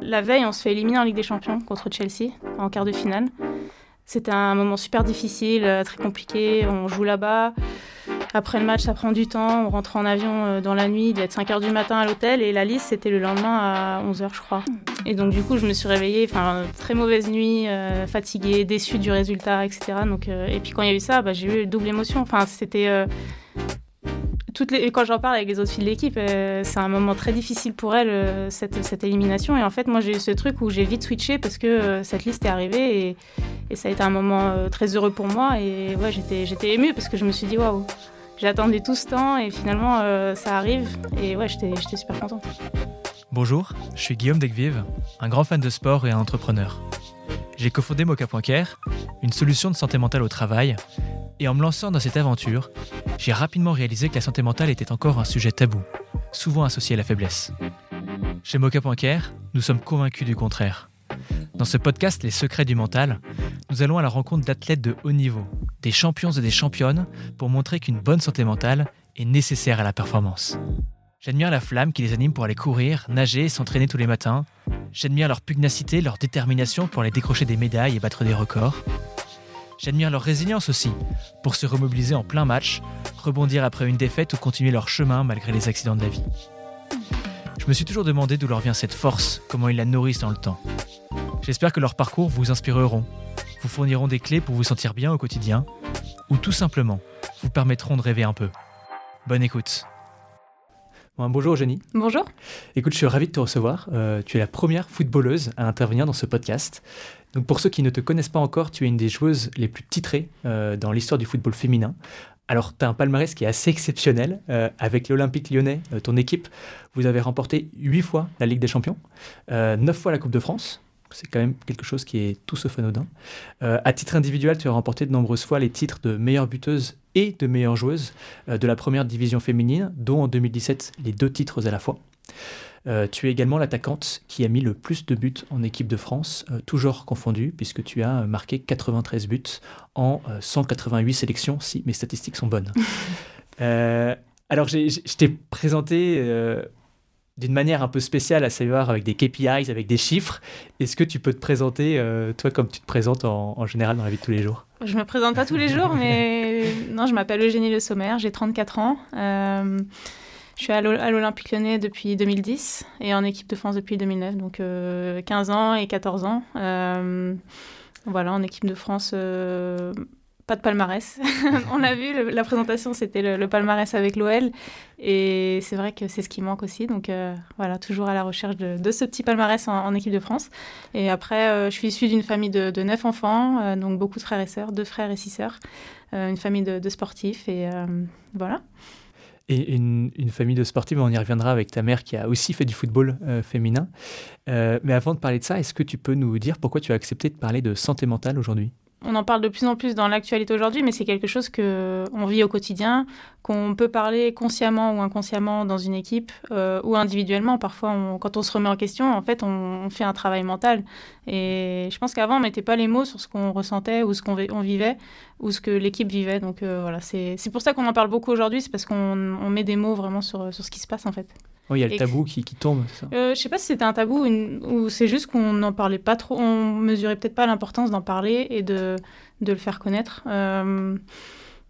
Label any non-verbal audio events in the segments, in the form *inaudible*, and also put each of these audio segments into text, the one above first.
La veille, on se fait éliminer en Ligue des Champions contre Chelsea en quart de finale. C'était un moment super difficile, euh, très compliqué. On joue là-bas. Après le match, ça prend du temps. On rentre en avion euh, dans la nuit. Il devait être 5 h du matin à l'hôtel. Et la liste, c'était le lendemain à 11 h, je crois. Et donc, du coup, je me suis réveillée, enfin, très mauvaise nuit, euh, fatiguée, déçue du résultat, etc. Et puis, quand il y a eu ça, bah, j'ai eu double émotion. Enfin, c'était quand j'en parle avec les autres filles de l'équipe, euh, c'est un moment très difficile pour elles, euh, cette, élimination. Et en fait, moi, j'ai eu ce truc où j'ai vite switché parce que euh, cette liste est arrivée et, et, ça a été un moment très heureux pour moi. Et ouais, j'étais, j'étais émue parce que je me suis dit, waouh, j'ai attendu tout ce temps et finalement, ça arrive. Et ouais, j'étais, j'étais super contente. Bonjour, je suis Guillaume Degvive, un grand fan de sport et un entrepreneur. J'ai cofondé Mocha.care, une solution de santé mentale au travail, et en me lançant dans cette aventure, j'ai rapidement réalisé que la santé mentale était encore un sujet tabou, souvent associé à la faiblesse. Chez Mocha.care, nous sommes convaincus du contraire. Dans ce podcast Les secrets du mental, nous allons à la rencontre d'athlètes de haut niveau, des champions et des championnes, pour montrer qu'une bonne santé mentale est nécessaire à la performance. J'admire la flamme qui les anime pour aller courir, nager et s'entraîner tous les matins. J'admire leur pugnacité, leur détermination pour aller décrocher des médailles et battre des records. J'admire leur résilience aussi, pour se remobiliser en plein match, rebondir après une défaite ou continuer leur chemin malgré les accidents de la vie. Je me suis toujours demandé d'où leur vient cette force, comment ils la nourrissent dans le temps. J'espère que leurs parcours vous inspireront, vous fourniront des clés pour vous sentir bien au quotidien, ou tout simplement vous permettront de rêver un peu. Bonne écoute. Bonjour Jenny. Bonjour. Écoute, je suis ravi de te recevoir. Euh, tu es la première footballeuse à intervenir dans ce podcast. Donc pour ceux qui ne te connaissent pas encore, tu es une des joueuses les plus titrées euh, dans l'histoire du football féminin. Alors, tu as un palmarès qui est assez exceptionnel. Euh, avec l'Olympique lyonnais, euh, ton équipe, vous avez remporté 8 fois la Ligue des Champions, 9 fois la Coupe de France. C'est quand même quelque chose qui est tout sauf anodin. à titre individuel, tu as remporté de nombreuses fois les titres de meilleure buteuse et de meilleure joueuse de la première division féminine, dont en 2017 les deux titres à la fois. Euh, tu es également l'attaquante qui a mis le plus de buts en équipe de France, euh, toujours confondu, puisque tu as marqué 93 buts en 188 euh, sélections, si mes statistiques sont bonnes. *laughs* alors, je t'ai présenté d'une manière un peu spéciale, à savoir avec des KPIs, avec des chiffres. Est-ce que tu peux te présenter, toi, comme tu te présentes en, général dans la vie de tous les jours? Je me présente pas tous les jours, mais *laughs* non, je m'appelle Eugénie Le Sommer, j'ai 34 ans. Je suis à l'Olympique lyonnais depuis 2010 et en équipe de France depuis 2009, donc 15 euh, ans et 14 ans. Euh, voilà, en équipe de France, euh, pas de palmarès. *laughs* On l'a vu, la présentation, c'était le, palmarès avec l'OL. Et c'est vrai que c'est ce qui manque aussi. Donc voilà, toujours à la recherche de, ce petit palmarès en, équipe de France. Et après, je suis issue d'une famille de, 9 enfants, donc beaucoup de frères et sœurs, deux frères et six sœurs. une famille de, sportifs. Et voilà et une, famille de sportifs, on y reviendra avec ta mère qui a aussi fait du football euh, féminin. Euh, mais avant de parler de ça, est-ce que tu peux nous dire pourquoi tu as accepté de parler de santé mentale aujourd'hui? On en parle de plus en plus dans l'actualité aujourd'hui, mais c'est quelque chose que on vit au quotidien, qu'on peut parler consciemment ou inconsciemment dans une équipe euh, ou individuellement. Parfois, quand on se remet en question, en fait, on, fait un travail mental. Et je pense qu'avant, on mettait pas les mots sur ce qu'on ressentait ou ce qu'on vivait ou ce que l'équipe vivait. Donc euh, voilà, c'est pour ça qu'on en parle beaucoup aujourd'hui, c'est parce qu'on met des mots vraiment sur, sur ce qui se passe en fait. Oui, il y a le tabou qui, qui, tombe. Ça. Euh, je sais pas si c'était un tabou ou c'est juste qu'on n'en parlait pas trop, on mesurait peut-être pas l'importance d'en parler et de, de, le faire connaître. Euh,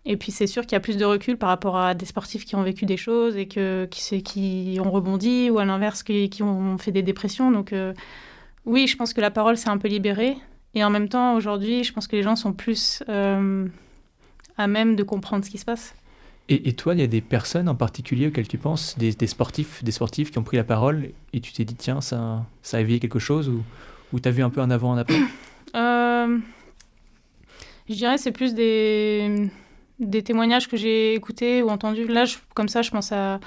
et puis c'est sûr qu'il y a plus de recul par rapport à des sportifs qui ont vécu des choses et que, qui, qui ont rebondi ou à l'inverse qui, qui, ont fait des dépressions. Donc euh, oui, je pense que la parole s'est un peu libérée. Et en même temps, aujourd'hui, je pense que les gens sont plus euh, à même de comprendre ce qui se passe. Et, toi, il y a des personnes en particulier auxquelles tu penses, des, sportifs, des sportifs qui ont pris la parole et tu t'es dit, tiens, ça, ça a éveillé quelque chose ou, ou tu as vu un peu un avant, un après? Euh, Je dirais c'est plus des, des témoignages que j'ai écoutés ou entendus. Là, comme ça, je pense à,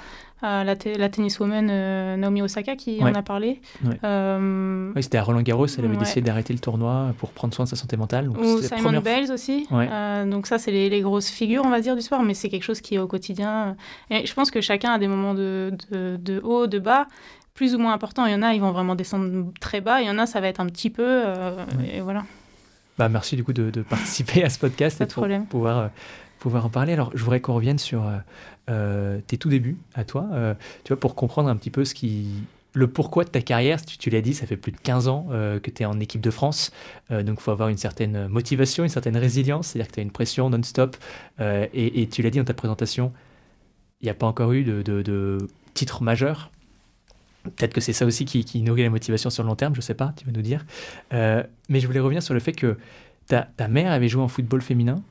la, la tenniswoman euh, Naomi Osaka qui en a parlé. Euh, oui, c'était à Roland Garros, elle avait décidé d'arrêter le tournoi pour prendre soin de sa santé mentale. Ou Simon Bales aussi. Euh, donc ça, c'est les, grosses figures, on va dire, du sport, mais c'est quelque chose qui est au quotidien. Et je pense que chacun a des moments de, de, haut, de bas plus ou moins importants. Il y en a, ils vont vraiment descendre très bas. Il y en a, ça va être un petit peu. Et voilà. Bah, merci du coup de, *laughs* participer à ce podcast et de pouvoir, pouvoir en parler. Alors, je voudrais qu'on revienne sur euh, tes tout débuts à toi, euh, tu vois, pour comprendre un petit peu ce qui, le pourquoi de ta carrière, tu, l'as dit, ça fait plus de 15 ans euh, que tu es en équipe de France, euh, donc il faut avoir une certaine motivation, une certaine résilience, c'est-à-dire que tu as une pression non-stop, euh, et, tu l'as dit dans ta présentation, il n'y a pas encore eu de, de, titre majeur. Peut-être que c'est ça aussi qui, nourrit la motivation sur le long terme, je ne sais pas, tu vas nous dire. mais je voulais revenir sur le fait que ta, ta mère avait joué en football féminin,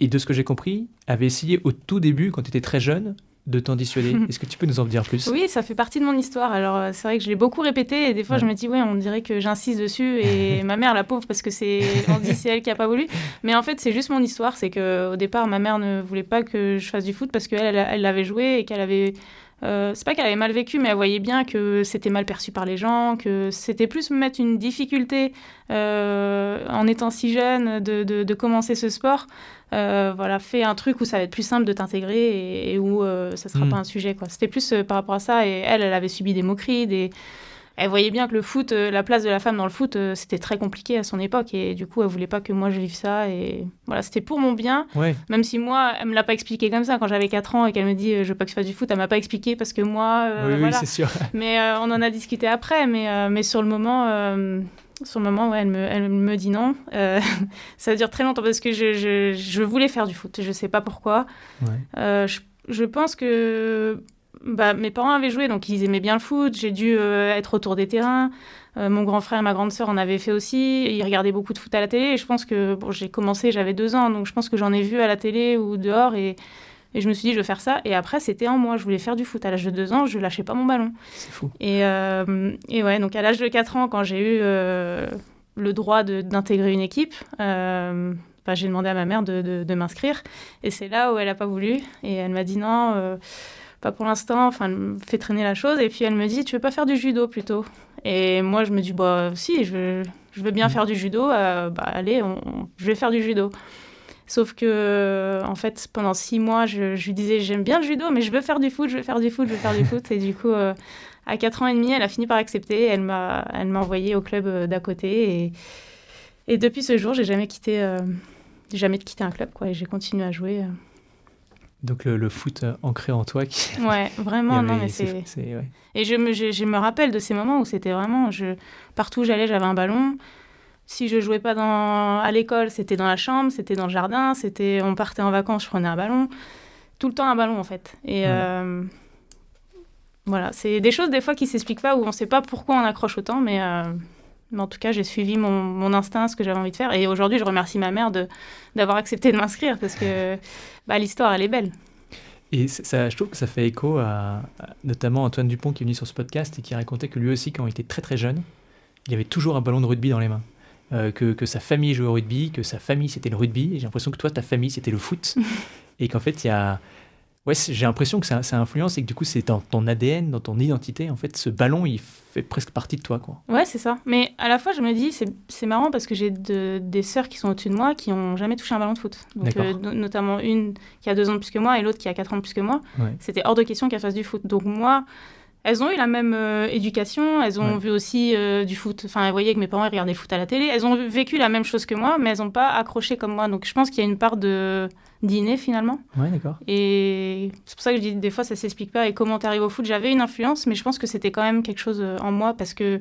et de ce que j'ai compris, avait essayé au tout début, quand tu étais très jeune, de t'en dissuader. *laughs* Est-ce que tu peux nous en dire plus? Oui, ça fait partie de mon histoire. Alors, euh, c'est vrai que je l'ai beaucoup répété et des fois, je me dis, ouais, on dirait que j'insiste dessus et *laughs* ma mère, la pauvre, parce que c'est, *laughs* on dit, c'est elle qui a pas voulu. Mais en fait, c'est juste mon histoire. C'est que au départ, ma mère ne voulait pas que je fasse du foot parce qu'elle, elle l'avait joué et qu'elle avait euh, c'est pas qu'elle avait mal vécu, mais elle voyait bien que c'était mal perçu par les gens, que c'était plus me mettre une difficulté euh, en étant si jeune de, de, commencer ce sport. Euh, voilà, fais un truc où ça va être plus simple de t'intégrer et, où ça sera hmm. pas un sujet. C'était plus par rapport à ça. Et elle, elle avait subi des moqueries, des elle voyait bien que le foot, euh, la place de la femme dans le foot, euh, c'était très compliqué à son époque. Et du coup, elle voulait pas que moi je vive ça. Et voilà, c'était pour mon bien. Même si moi, elle me l'a pas expliqué comme ça. Quand j'avais 4 ans et qu'elle me dit euh, je veux pas que je fasse du foot, elle m'a pas expliqué parce que moi. oui, c'est sûr. *laughs* Mais on en a discuté après. Mais, mais sur le moment. sur le moment, ouais, elle, me, elle me dit non. *laughs* ça dure très longtemps parce que je, je, je, voulais faire du foot. Je sais pas pourquoi. je, je pense que bah, mes parents avaient joué, donc ils aimaient bien le foot. J'ai dû euh, être autour des terrains. Euh, mon grand frère et ma grande sœur en avaient fait aussi. Ils regardaient beaucoup de foot à la télé. Et je pense que bon, j'ai commencé, j'avais deux ans, donc je pense que j'en ai vu à la télé ou dehors. Et, et, je me suis dit, je vais faire ça. Et après, c'était en moi. Je voulais faire du foot. À l'âge de deux ans, je lâchais pas mon ballon. C'est fou. Et, euh, et, ouais, donc à l'âge de quatre ans, quand j'ai eu le droit d'intégrer une équipe, bah, j'ai demandé à ma mère de, de, de m'inscrire. Et c'est là où elle n'a pas voulu. Et elle m'a dit non pas pour l'instant. Enfin, elle me fait traîner la chose. Et puis elle me dit, tu veux pas faire du judo plutôt? Et moi, je me dis, bah si, je veux, je veux bien mm. faire du judo. Euh, bah allez, je vais faire du judo. Sauf que, en fait, pendant six mois, je, lui disais, j'aime bien le judo, mais je veux faire du foot, je veux faire du foot, je veux faire du foot. Et du coup, euh, à quatre ans et demi, elle a fini par accepter. Elle m'a, elle m'a envoyé au club euh, d'à côté. Et, et depuis ce jour, j'ai jamais quitté, jamais quitté un club, quoi. Et j'ai continué à jouer. Donc le, foot euh, ancré en toi qui... Ouais, *laughs* vraiment, non, mais c'est... Et je me, je, me rappelle de ces moments où c'était vraiment... Je, partout où j'allais, j'avais un ballon. Si je jouais pas dans, à l'école, c'était dans la chambre, c'était dans le jardin, c'était on partait en vacances, je prenais un ballon. Tout le temps un ballon, en fait. Et euh, voilà, c'est des choses des fois qui s'expliquent pas, où on sait pas pourquoi on accroche autant, mais... Euh, mais en tout cas, j'ai suivi mon, mon, instinct, ce que j'avais envie de faire. Et aujourd'hui, je remercie ma mère d'avoir accepté de m'inscrire parce que bah, l'histoire, elle est belle. Et ça, je trouve que ça fait écho à, notamment Antoine Dupont qui est venu sur ce podcast et qui racontait que lui aussi, quand il était très très jeune, il avait toujours un ballon de rugby dans les mains. Euh, que, que, sa famille jouait au rugby, que sa famille c'était le rugby. Et j'ai l'impression que toi, ta famille c'était le foot. *laughs* et qu'en fait, il y a, Ouais, j'ai l'impression que ça, ça, influence et que du coup, c'est dans ton ADN, dans ton identité. En fait, ce ballon, il fait presque partie de toi. Quoi. Ouais, c'est ça. Mais à la fois, je me dis, c'est marrant parce que j'ai des sœurs qui sont au-dessus de moi qui n'ont jamais touché un ballon de foot. Donc, euh, notamment une qui a deux ans de plus que moi et l'autre qui a quatre ans de plus que moi. C'était hors de question qu'elle fasse du foot. Donc, moi, elles ont eu la même euh, éducation, elles ont vu aussi euh, du foot. Enfin, elles voyaient que mes parents regardaient le foot à la télé. Elles ont vécu la même chose que moi, mais elles n'ont pas accroché comme moi. Donc, je pense qu'il y a une part de dîner finalement. Ouais, d'accord. Et c'est pour ça que je dis des fois ça s'explique pas. Et comment tu arrives au foot, j'avais une influence, mais je pense que c'était quand même quelque chose euh, en moi parce que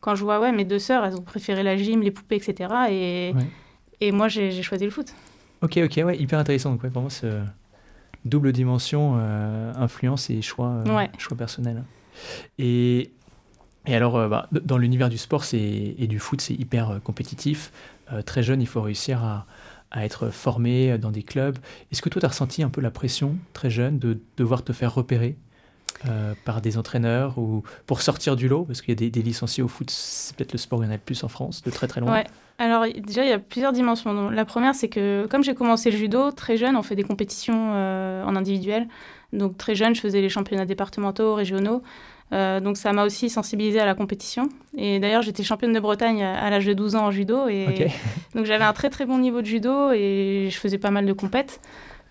quand je vois ouais mes deux sœurs, elles ont préféré la gym, les poupées, etc. Et, et moi j'ai choisi le foot. Ok, ok, ouais, hyper intéressant. Donc, ouais, vraiment, ce double dimension, influence et choix, choix personnel. Et, et alors, euh, bah, dans l'univers du sport et du foot, c'est hyper euh, compétitif. Euh, très jeune, il faut réussir à, à, être formé dans des clubs. Est-ce que toi, tu as ressenti un peu la pression, très jeune, de devoir te faire repérer par des entraîneurs ou pour sortir du lot? Parce qu'il y a des, licenciés au foot, c'est peut-être le sport où il y en a le plus en France, de très très loin. Ouais. Alors déjà, il y a plusieurs dimensions. la première, c'est que comme j'ai commencé le judo, très jeune, on fait des compétitions en individuel. Donc très jeune, je faisais les championnats départementaux, régionaux. Euh, donc ça m'a aussi sensibilisée à la compétition. Et d'ailleurs, j'étais championne de Bretagne à, l'âge de 12 ans en judo. Et *laughs* donc j'avais un très très bon niveau de judo et je faisais pas mal de compètes.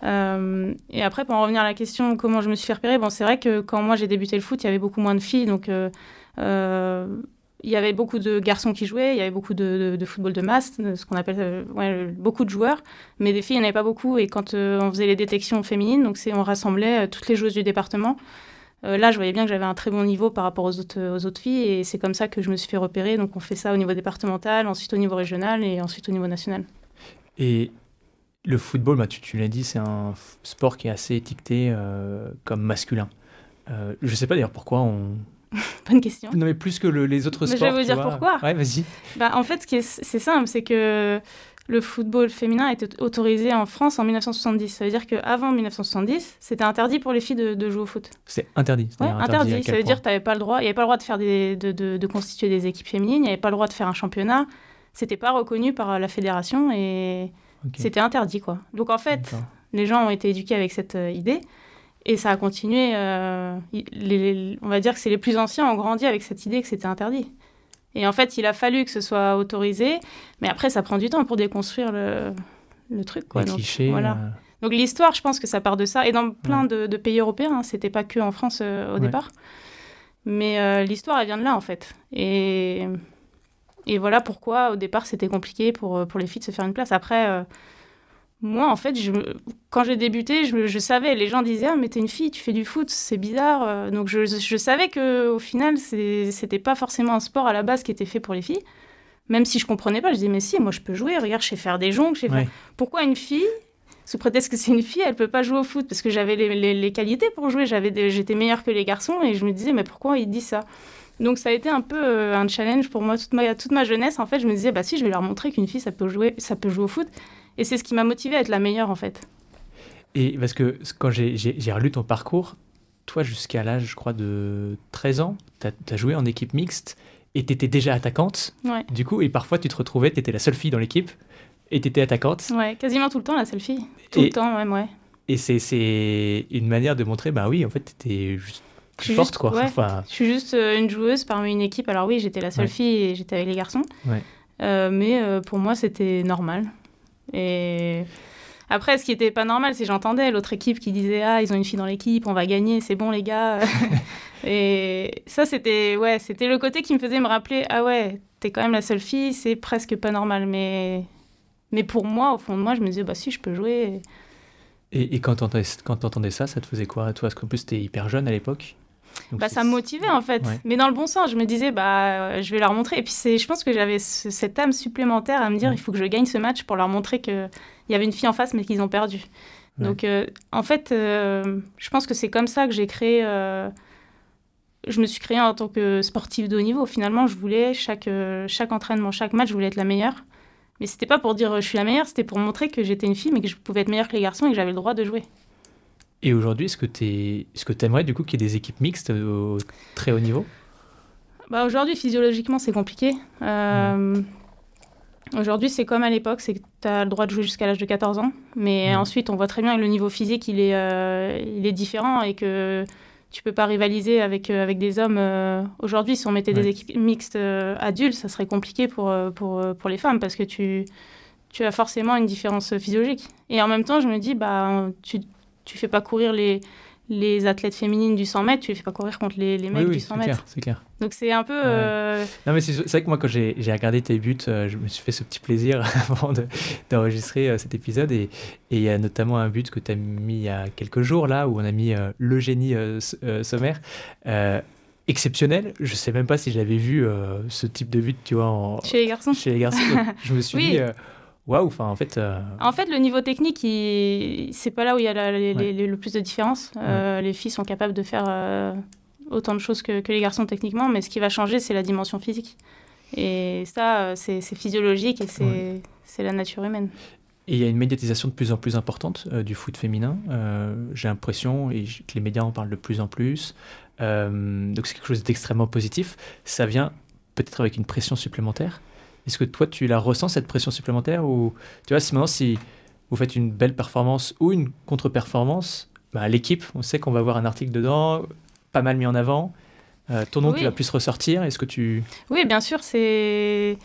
Euh, et après, pour en revenir à la question comment je me suis fait repérer, bon, c'est vrai que quand moi j'ai débuté le foot, il y avait beaucoup moins de filles. Donc euh, il y avait beaucoup de garçons qui jouaient, il y avait beaucoup de, football de masse, ce qu'on appelle beaucoup de joueurs, mais des filles, il n'y en avait pas beaucoup. Et quand on faisait les détections féminines, donc on rassemblait toutes les joueuses du département. là, je voyais bien que j'avais un très bon niveau par rapport aux autres, aux autres filles et c'est comme ça que je me suis fait repérer. Donc on fait ça au niveau départemental, ensuite au niveau régional et ensuite au niveau national. Et le football, bah, tu, tu l'as dit, c'est un sport qui est assez étiqueté comme masculin. je ne sais pas d'ailleurs pourquoi on, *laughs* Bonne question. Non, mais plus que les autres sports. Je vais vous dire pourquoi. Ouais, vas-y. Bah, en fait, c'est simple, c'est que le football féminin a été autorisé en France en 1970. Ça veut dire qu'avant 1970, c'était interdit pour les filles de, jouer au foot. C'est interdit. Ouais, interdit. Ça veut dire que pas le droit. Il n'y avait pas le droit de faire des, de, de, constituer des équipes féminines. Il n'y avait pas le droit de faire un championnat. C'était pas reconnu par la fédération et c'était interdit quoi. Donc en fait, les gens ont été éduqués avec cette euh, idée. Et ça a continué. Euh, on va dire que c'est les plus anciens ont grandi avec cette idée que c'était interdit. Et en fait, il a fallu que ce soit autorisé, mais après, ça prend du temps pour déconstruire le, le truc. Quoi. Les Donc, clichés. Voilà. Euh. Donc l'histoire, je pense que ça part de ça. Et dans plein de, pays européens, hein, c'était pas que en France euh, au départ. Mais l'histoire, elle vient de là, en fait. Et, et voilà pourquoi, au départ, c'était compliqué pour, pour les filles de se faire une place. Après moi, en fait, je, quand j'ai débuté, je, savais, les gens disaient Ah, mais t'es une fille, tu fais du foot, c'est bizarre. Euh, donc, je, je savais qu'au final, c'était pas forcément un sport à la base qui était fait pour les filles. Même si je comprenais pas, je disais Mais si, moi, je peux jouer. Regarde, je sais faire des jongles. Pourquoi une fille sous prétexte que c'est une fille, elle peut pas jouer au foot? Parce que j'avais les, les, qualités pour jouer, j'avais j'étais meilleure que les garçons et je me disais mais pourquoi il dit ça? Donc ça a été un peu euh, un challenge pour moi toute ma, toute ma jeunesse en fait, je me disais bah si je vais leur montrer qu'une fille ça peut jouer ça peut jouer au foot et c'est ce qui m'a motivée à être la meilleure, en fait. Et parce que quand j'ai relu ton parcours, toi, jusqu'à l'âge, je crois, de 13 ans, tu as, joué en équipe mixte et tu étais déjà attaquante. Ouais. Du coup, et parfois, tu te retrouvais, tu étais la seule fille dans l'équipe et tu étais attaquante. Ouais, quasiment tout le temps, la seule fille. Tout le temps, même, ouais. Et c'est une manière de montrer, bah oui, en fait, tu étais juste plus forte, quoi. Enfin... Je suis juste euh, une joueuse parmi une équipe. Alors oui, j'étais la seule fille et j'étais avec les garçons. Ouais. Euh, mais euh, pour moi, c'était normal. Et après, ce qui était pas normal, c'est j'entendais l'autre équipe qui disait Ah, ils ont une fille dans l'équipe, on va gagner, c'est bon, les gars. *laughs* et ça, c'était ouais, c'était le côté qui me faisait me rappeler Ah ouais, t'es quand même la seule fille, c'est presque pas normal. Mais, mais pour moi, au fond de moi, je me disais Bah si, je peux jouer. Et, et quand t'entendais ça, ça te faisait quoi? Toi, parce qu'en plus, t'es hyper jeune à l'époque bah, ça me motivait en fait, mais dans le bon sens. Je me disais, bah, je vais leur montrer. Et puis je pense que j'avais cette âme supplémentaire à me dire, il faut que je gagne ce match pour leur montrer qu'il y avait une fille en face, mais qu'ils ont perdu. Donc euh, en fait, euh, je pense que c'est comme ça que j'ai créé. Euh, je me suis créée en tant que sportive de haut niveau. Finalement, je voulais chaque, chaque entraînement, chaque match, je voulais être la meilleure. Mais c'était pas pour dire je suis la meilleure, c'était pour montrer que j'étais une fille, mais que je pouvais être meilleure que les garçons et que j'avais le droit de jouer. Et aujourd'hui, est-ce que tu que aimerais du coup qu'il y ait des équipes mixtes au très haut niveau? Bah aujourd'hui, physiologiquement, c'est compliqué. Euh, aujourd'hui, c'est comme à l'époque, c'est que tu as le droit de jouer jusqu'à l'âge de 14 ans. Mais ensuite, on voit très bien que le niveau physique, il est, euh, il est différent et que tu peux pas rivaliser avec, euh, avec des hommes. aujourd'hui, si on mettait des équipes mixtes adultes, ça serait compliqué pour, pour, pour les femmes parce que tu, tu as forcément une différence physiologique. Et en même temps, je me dis, bah, tu, tu fais pas courir les, les athlètes féminines du 100 mètres, tu les fais pas courir contre les, les mecs du 100 mètres. c'est clair. Donc c'est un peu. Euh, non, mais c'est vrai que moi, quand j'ai regardé tes buts, euh, je me suis fait ce petit plaisir *laughs* avant d'enregistrer euh, cet épisode. Et il y a notamment un but que tu as mis il y a quelques jours, là, où on a mis le génie sommaire. exceptionnel. Je sais même pas si j'avais vu ce type de but, tu vois, en... chez les garçons. Chez les garçons. *laughs* je me suis dit waouh, enfin en fait. Euh, en fait, le niveau technique, c'est pas là où il y a le plus de différence. Euh, les filles sont capables de faire euh, autant de choses que, les garçons techniquement, mais ce qui va changer, c'est la dimension physique. Et ça, c'est physiologique et c'est la nature humaine. Et il y a une médiatisation de plus en plus importante du foot féminin. J'ai l'impression que les médias en parlent de plus en plus. donc c'est quelque chose d'extrêmement positif. Ça vient peut-être avec une pression supplémentaire? Est-ce que toi, tu la ressens, cette pression supplémentaire Ou tu vois, si maintenant, si vous faites une belle performance ou une contre-performance, bah, l'équipe, on sait qu'on va avoir un article dedans, pas mal mis en avant, euh, ton nom qui va plus ressortir. Est-ce que tu... Oui, bien sûr, c'est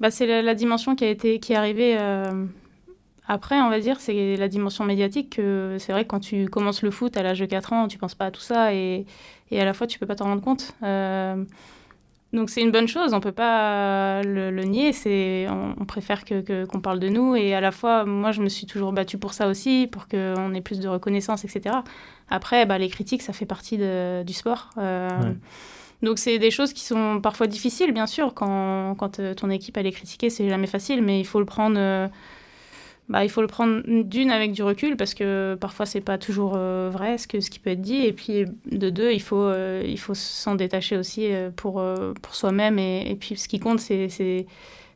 bah, c'est la, dimension qui, a été, qui est arrivée euh, après, on va dire, c'est la dimension médiatique. Que c'est vrai que quand tu commences le foot à l'âge de 4 ans, tu penses pas à tout ça et, et à la fois, tu peux pas t'en rendre compte. Euh, donc c'est une bonne chose, on peut pas le, nier. C'est, on, préfère que, qu'on parle de nous et à la fois, moi je me suis toujours battue pour ça aussi, pour qu'on ait plus de reconnaissance, etc. Après, bah, les critiques, ça fait partie de, du sport. Donc c'est des choses qui sont parfois difficiles, bien sûr. Quand, quand ton équipe elle est critiquée, c'est jamais facile, mais il faut le prendre bah, il faut le prendre d'une avec du recul parce que parfois c'est pas toujours euh, vrai ce, que, ce qui peut être dit et puis de deux il faut, euh, il faut s'en détacher aussi euh, pour, pour soi-même et, et, puis ce qui compte c'est, c'est,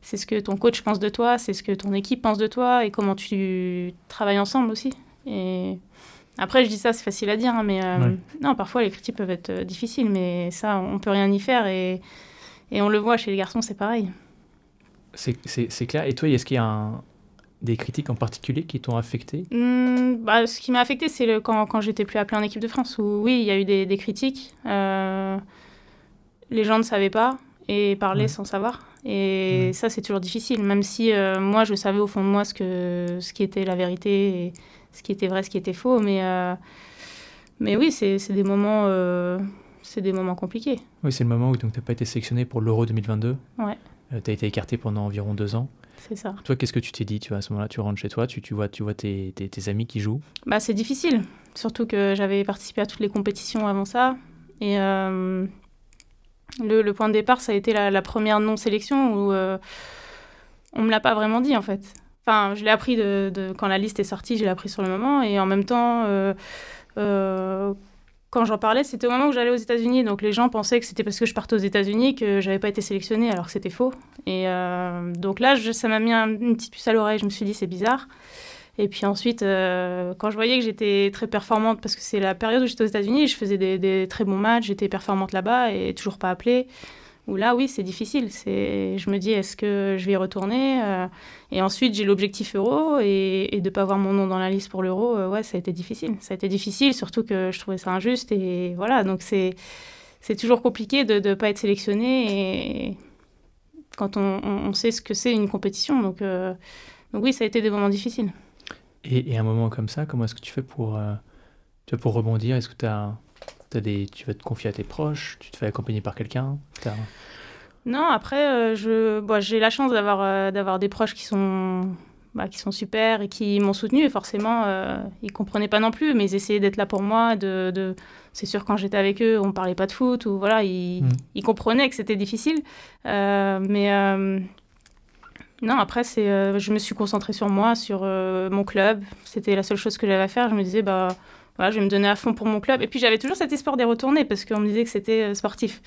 c'est ce que ton coach pense de toi, c'est ce que ton équipe pense de toi et comment tu travailles ensemble aussi. Et après je dis ça c'est facile à dire hein, mais non parfois les critiques peuvent être difficiles mais ça on peut rien y faire et, et on le voit chez les garçons c'est pareil. C'est, c'est, c'est clair. Et toi, est-ce qu'il y a un, des critiques en particulier qui t'ont affecté? Mmh, bah, Ce qui m'a affecté, c'est le, quand, quand j'étais plus appelée en équipe de France, où oui, il y a eu des, des critiques. Euh, les gens ne savaient pas et parlaient sans savoir. Et ça, c'est toujours difficile, même si euh, moi, je savais au fond de moi ce, que, ce qui était la vérité, et ce qui était vrai, ce qui était faux. Mais, euh, mais oui, c'est des moments... c'est des moments compliqués. Oui, c'est le moment où tu n'as pas été sélectionné pour l'Euro 2022. Ouais. tu as été écarté pendant environ deux ans? C'est ça. Toi, qu'est-ce que tu t'es dit tu vois, À ce moment-là, tu rentres chez toi, tu, tu vois, tu vois tes, tes, tes amis qui jouent? Bah, C'est difficile, surtout que j'avais participé à toutes les compétitions avant ça. Et euh, le, le, point de départ, ça a été la, la première non-sélection où euh, on ne me l'a pas vraiment dit en fait. Enfin, je l'ai appris de, de, quand la liste est sortie, je l'ai appris sur le moment. Et en même temps, euh, euh quand j'en parlais, c'était au moment où j'allais aux États-Unis. Donc les gens pensaient que c'était parce que je partais aux États-Unis que j'avais pas été sélectionnée, alors que c'était faux. Et euh, donc là, je, ça m'a mis un, une petite puce à l'oreille. Je me suis dit, c'est bizarre. Et puis ensuite, euh, quand je voyais que j'étais très performante, parce que c'est la période où j'étais aux États-Unis, je faisais des, des, très bons matchs, j'étais performante là-bas et toujours pas appelée. Où là, oui, c'est difficile. C'est, je me dis, est-ce que je vais y retourner euh, Et ensuite, j'ai l'objectif euro et, de pas avoir mon nom dans la liste pour l'euro, euh, ouais, ça a été difficile. Ça a été difficile, surtout que je trouvais ça injuste et voilà. Donc c'est, c'est toujours compliqué de ne pas être sélectionné et quand on, sait ce que c'est une compétition. Donc, euh, donc oui, ça a été des moments difficiles. Et, et un moment comme ça, comment est-ce que tu fais pour, tu pour rebondir? Est-ce que tu as des, tu vas te confier à tes proches Tu te fais accompagner par quelqu'un Non, après, euh, je, bon, j'ai la chance d'avoir, euh, d'avoir des proches qui sont, bah, qui sont super et qui m'ont soutenu. Et forcément, euh, ils comprenaient pas non plus, mais ils essayaient d'être là pour moi. De, de... C'est sûr, quand j'étais avec eux, on parlait pas de foot ou voilà, ils, mmh. ils comprenaient que c'était difficile. Euh, mais euh, non, après, c'est, je me suis concentrée sur moi, sur mon club. C'était la seule chose que j'avais à faire. Je me disais, bah voilà, je vais me donner à fond pour mon club. Et puis j'avais toujours cet espoir d'y retourner parce qu'on me disait que c'était euh, sportif.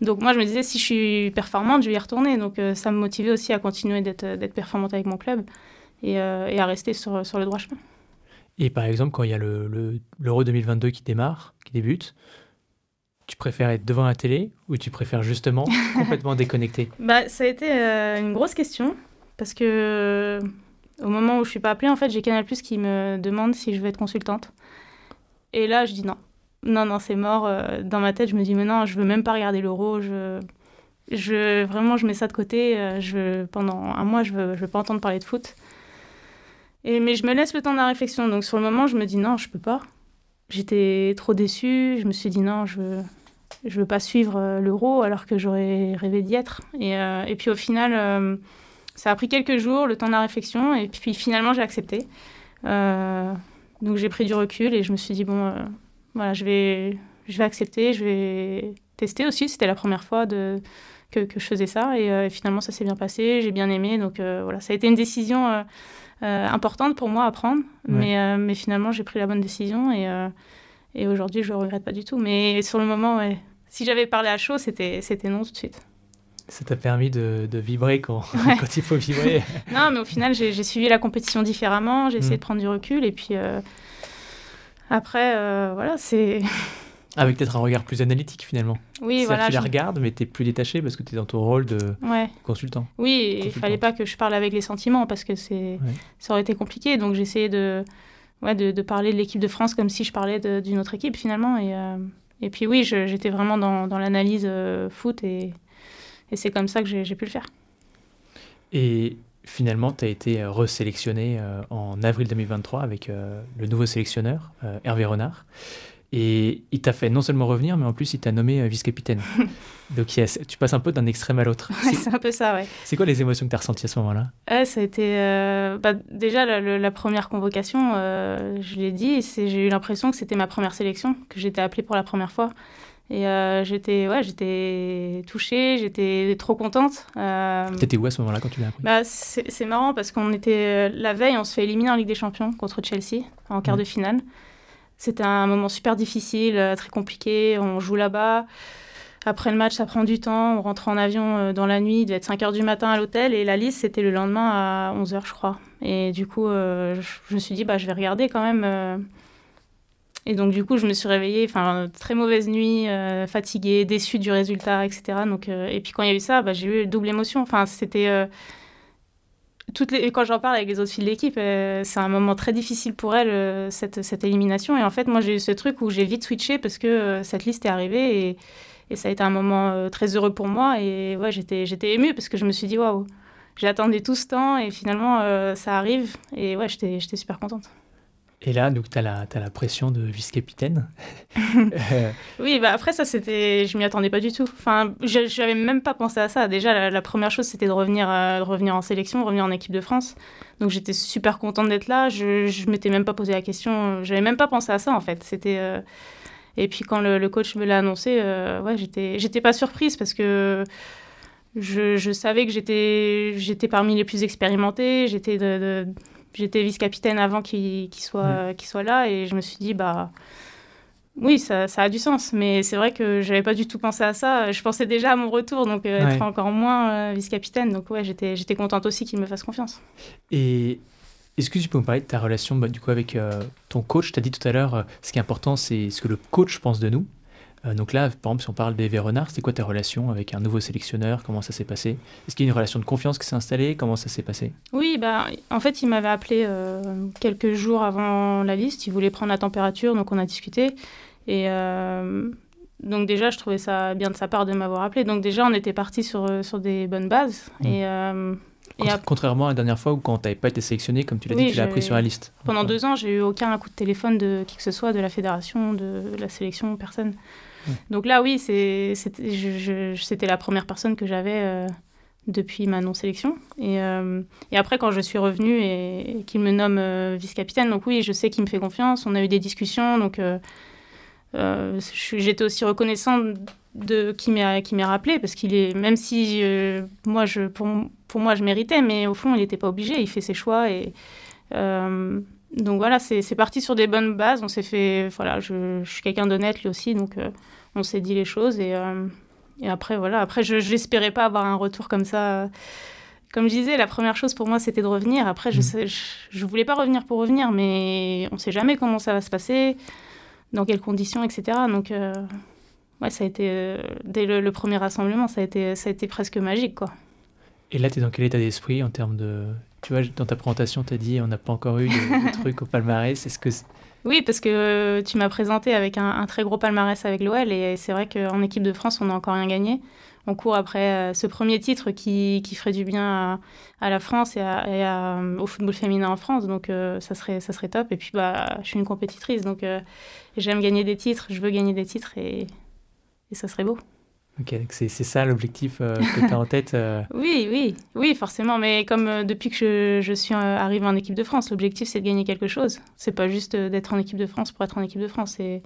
Donc moi, je me disais, si je suis performante, je vais y retourner. Donc euh, ça me motivait aussi à continuer d'être, euh, performante avec mon club et, euh, et, à rester sur, sur le droit chemin. Et par exemple, quand il y a le, le, l'Euro 2022 qui démarre, qui débute, tu préfères être devant la télé ou tu préfères justement *laughs* complètement déconnecter? Bah, Ça a été euh, une grosse question parce que au moment où je suis pas appelée, en fait, j'ai Canal Plus qui me demande si je veux être consultante. Et là, je dis non. Non, non, c'est mort. Euh, dans ma tête, je me dis, mais non, je veux même pas regarder l'euro. Je, je, vraiment, je mets ça de côté. Euh, je, pendant un mois, je veux, je veux pas entendre parler de foot. Et, mais je me laisse le temps de la réflexion. Donc, sur le moment, je me dis, non, je peux pas. J'étais trop déçue. Je me suis dit, non, je veux, je veux pas suivre euh, l'euro alors que j'aurais rêvé d'y être. Et, et, puis, au final, ça a pris quelques jours, le temps de la réflexion. Et puis, finalement, j'ai accepté. Donc j'ai pris du recul et je me suis dit, bon, euh, voilà, je vais, je vais accepter, je vais tester aussi. C'était la première fois de, que, que, je faisais ça et, euh, et finalement ça s'est bien passé, j'ai bien aimé. Donc euh, voilà, ça a été une décision importante pour moi à prendre, ouais. mais, mais finalement j'ai pris la bonne décision et, et aujourd'hui je ne regrette pas du tout. Mais sur le moment, ouais, si j'avais parlé à chaud, c'était non tout de suite. Ça t'a permis de, de vibrer quand, *laughs* ouais. quand, il faut vibrer. *laughs* non, mais au final, j'ai suivi la compétition différemment, j'ai essayé mm. de prendre du recul, et puis euh, après, euh, voilà, c'est... Avec peut-être un regard plus analytique finalement. Oui, voilà. Tu je... la regardes, mais tu es plus détaché parce que tu es dans ton rôle de ouais. consultant. Oui, il ne fallait pas que je parle avec les sentiments parce que ouais. ça aurait été compliqué. Donc j'essayais de, ouais, de, de, parler de l'équipe de France comme si je parlais d'une autre équipe finalement. Et, euh, et puis oui, j'étais vraiment dans, dans l'analyse euh, foot et, et c'est comme ça que j'ai pu le faire. Et finalement, tu as été resélectionné euh, en avril 2023 avec euh, le nouveau sélectionneur, euh, Hervé Renard. Et il t'a fait non seulement revenir, mais en plus il t'a nommé vice-capitaine. *laughs* Donc tu passes un peu d'un extrême à l'autre. c'est un peu ça, ouais. C'est quoi les émotions que tu as ressenties à ce moment-là? Ça a été. Euh, bah, déjà, la, première convocation, euh, je l'ai dit, j'ai eu l'impression que c'était ma première sélection, que j'étais appelée pour la première fois. Et j'étais ouais, j'étais touchée, j'étais trop contente. T'étais où à ce moment-là quand tu l'as appris? Bah, C'est marrant parce qu'on était. la veille, on se fait éliminer en Ligue des Champions contre Chelsea en quart mmh. de finale. C'était un moment super difficile, euh, très compliqué. On joue là-bas. Après le match, ça prend du temps. On rentre en avion euh, dans la nuit. Il devait être 5 h du matin à l'hôtel. Et la liste, c'était le lendemain à 11 h, je crois. Et du coup, euh, je, me suis dit, bah, je vais regarder quand même. Et donc, du coup, je me suis réveillée, enfin, très mauvaise nuit, fatiguée, déçue du résultat, etc. Donc, et puis, quand il y a eu ça, bah, j'ai eu double émotion. Enfin, c'était toutes les, quand j'en parle avec les autres filles de l'équipe, euh, c'est un moment très difficile pour elles, euh, cette, élimination. Et en fait, moi, j'ai eu ce truc où j'ai vite switché parce que euh, cette liste est arrivée et, et, ça a été un moment très heureux pour moi. Et ouais, j'étais, émue parce que je me suis dit, waouh, j'ai attendu tout ce temps et finalement, ça arrive. Et ouais, j'étais super contente. Et là, donc, tu as, as, la pression de vice-capitaine. *laughs* Euh, oui, bah après, ça, c'était. Je m'y attendais pas du tout. Enfin, je n'avais même pas pensé à ça. Déjà, la, première chose, c'était de revenir, euh, de revenir en sélection, revenir en équipe de France. Donc, j'étais super contente d'être là. Je ne m'étais même pas posé la question. Je n'avais même pas pensé à ça, en fait. C'était. Euh, et puis, quand le, coach me l'a annoncé, ouais, j'étais, j'étais pas surprise parce que. Je, je savais que j'étais, j'étais parmi les plus expérimentés. J'étais de J'étais vice-capitaine avant qu'il soit, mm. soit là et je me suis dit, bah oui, ça, ça a du sens. Mais c'est vrai que je n'avais pas du tout pensé à ça. Je pensais déjà à mon retour, donc euh, être encore moins euh, vice-capitaine. Donc ouais, j'étais contente aussi qu'il me fasse confiance. Et est-ce que tu peux me parler de ta relation bah, du coup avec euh, ton coach? Tu as dit tout à l'heure, ce qui est important, c'est ce que le coach pense de nous. Euh, donc là, par exemple, si on parle d'Hervé Renard, c'était quoi ta relation avec un nouveau sélectionneur? Comment ça s'est passé? Est-ce qu'il y a une relation de confiance qui s'est installée? Comment ça s'est passé? Oui, bah, en fait, il m'avait appelé euh, quelques jours avant la liste. Il voulait prendre la température, donc on a discuté. Et euh, donc déjà, je trouvais ça bien de sa part de m'avoir appelé. Donc déjà, on était parti sur, sur des bonnes bases. Mmh. Et, Contrairement à la dernière fois où quand tu n'avais pas été sélectionné, comme tu l'as dit, tu l'as appris sur la liste. Pendant deux ans, j'ai eu aucun coup de téléphone de qui que ce soit, de la fédération, de la sélection, personne. Donc là, oui, c'était la première personne que j'avais euh, depuis ma non-sélection. Et, euh, et, après, quand je suis revenue et, qu'il me nomme euh, vice-capitaine, donc oui, je sais qu'il me fait confiance. On a eu des discussions, donc j'étais aussi reconnaissante de qui m'ait rappelé parce qu'il est même si moi je pour, pour, moi je méritais mais au fond il n'était pas obligé il fait ses choix et donc voilà c'est parti sur des bonnes bases on s'est fait voilà je, je suis quelqu'un d'honnête lui aussi donc on s'est dit les choses et, euh, et après, voilà. Après, je n'espérais pas avoir un retour comme ça. Comme je disais, la première chose pour moi, c'était de revenir. Après, je ne mm. je, voulais pas revenir pour revenir, mais on ne sait jamais comment ça va se passer, dans quelles conditions, etc. Donc, euh, ouais, ça a été, euh, dès le, premier rassemblement, ça a été, ça a été presque magique, quoi. Et là, tu es dans quel état d'esprit en termes de... Tu vois, dans ta présentation, tu as dit on n'a pas encore eu de, *laughs* trucs au palmarès. Est-ce que oui, parce que euh, tu m'as présenté avec un, très gros palmarès avec l'OL et c'est vrai qu'en équipe de France, on n'a encore rien gagné. On court après euh, ce premier titre qui, qui, ferait du bien à, la France et, au football féminin en France. Donc euh, ça, serait, ça serait top. Et puis bah, je suis une compétitrice, donc j'aime gagner des titres, je veux gagner des titres et, et ça serait beau. Ok, c'est ça l'objectif euh, que tu as en *laughs* tête euh Oui, oui, oui, forcément. Mais comme euh, depuis que je, suis arrivée en équipe de France, l'objectif c'est de gagner quelque chose. C'est pas juste d'être en équipe de France pour être en équipe de France. C'est